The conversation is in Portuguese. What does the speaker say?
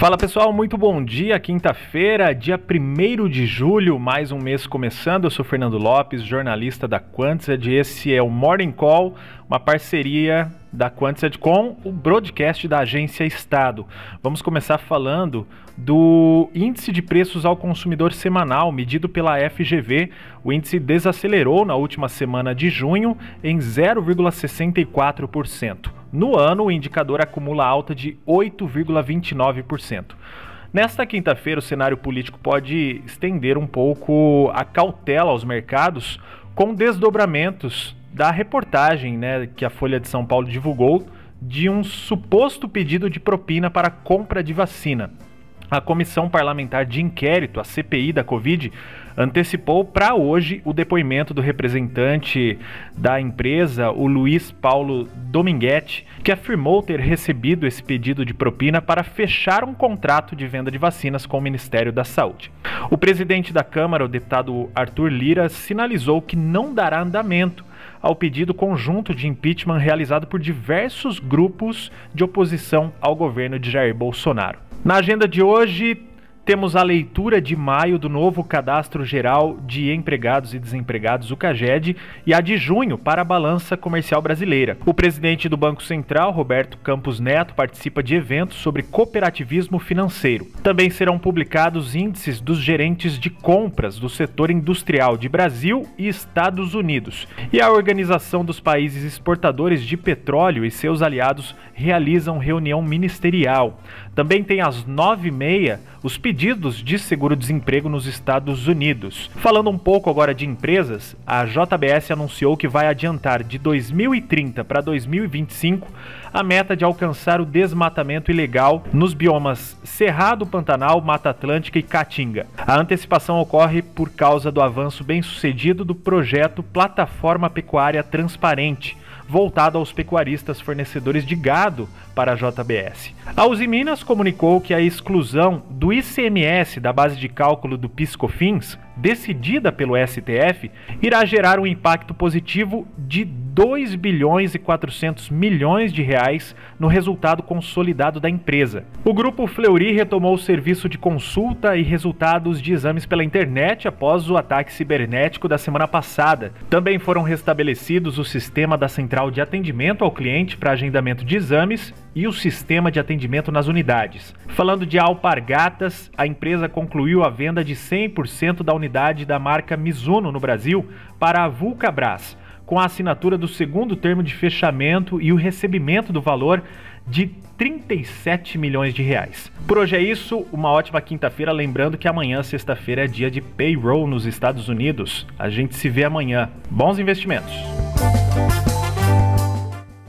Fala pessoal, muito bom dia. Quinta-feira, dia 1 de julho, mais um mês começando. Eu sou Fernando Lopes, jornalista da Quantsed. Esse é o Morning Call, uma parceria da Quantsed com o broadcast da Agência Estado. Vamos começar falando do índice de preços ao consumidor semanal medido pela FGV. O índice desacelerou na última semana de junho em 0,64%. No ano, o indicador acumula alta de 8,29%. Nesta quinta-feira, o cenário político pode estender um pouco a cautela aos mercados, com desdobramentos da reportagem né, que a Folha de São Paulo divulgou de um suposto pedido de propina para compra de vacina. A Comissão Parlamentar de Inquérito, a CPI da Covid, antecipou para hoje o depoimento do representante da empresa, o Luiz Paulo Dominguete, que afirmou ter recebido esse pedido de propina para fechar um contrato de venda de vacinas com o Ministério da Saúde. O presidente da Câmara, o deputado Arthur Lira, sinalizou que não dará andamento ao pedido conjunto de impeachment realizado por diversos grupos de oposição ao governo de Jair Bolsonaro. Na agenda de hoje, temos a leitura de maio do novo Cadastro Geral de Empregados e Desempregados, o CAGED, e a de junho para a Balança Comercial Brasileira. O presidente do Banco Central, Roberto Campos Neto, participa de eventos sobre cooperativismo financeiro. Também serão publicados índices dos gerentes de compras do setor industrial de Brasil e Estados Unidos. E a Organização dos Países Exportadores de Petróleo e seus aliados realizam reunião ministerial. Também tem às nove e meia os pedidos de seguro-desemprego nos Estados Unidos. Falando um pouco agora de empresas, a JBS anunciou que vai adiantar de 2030 para 2025 a meta de alcançar o desmatamento ilegal nos biomas Cerrado, Pantanal, Mata Atlântica e Caatinga. A antecipação ocorre por causa do avanço bem-sucedido do projeto Plataforma Pecuária Transparente, voltado aos pecuaristas fornecedores de gado para a JBS. A Uzi Minas comunicou que a exclusão do ICMS da base de cálculo do PiscoFins, decidida pelo STF, irá gerar um impacto positivo de 2 bilhões e 400 milhões de reais no resultado consolidado da empresa. O grupo Fleury retomou o serviço de consulta e resultados de exames pela internet após o ataque cibernético da semana passada. Também foram restabelecidos o sistema da central de atendimento ao cliente para agendamento de exames e o sistema de atendimento nas unidades. Falando de Alpargatas, a empresa concluiu a venda de 100% da unidade da marca Mizuno no Brasil para a Vulcabras com a assinatura do segundo termo de fechamento e o recebimento do valor de 37 milhões de reais. Por hoje é isso, uma ótima quinta-feira, lembrando que amanhã, sexta-feira, é dia de payroll nos Estados Unidos. A gente se vê amanhã. Bons investimentos!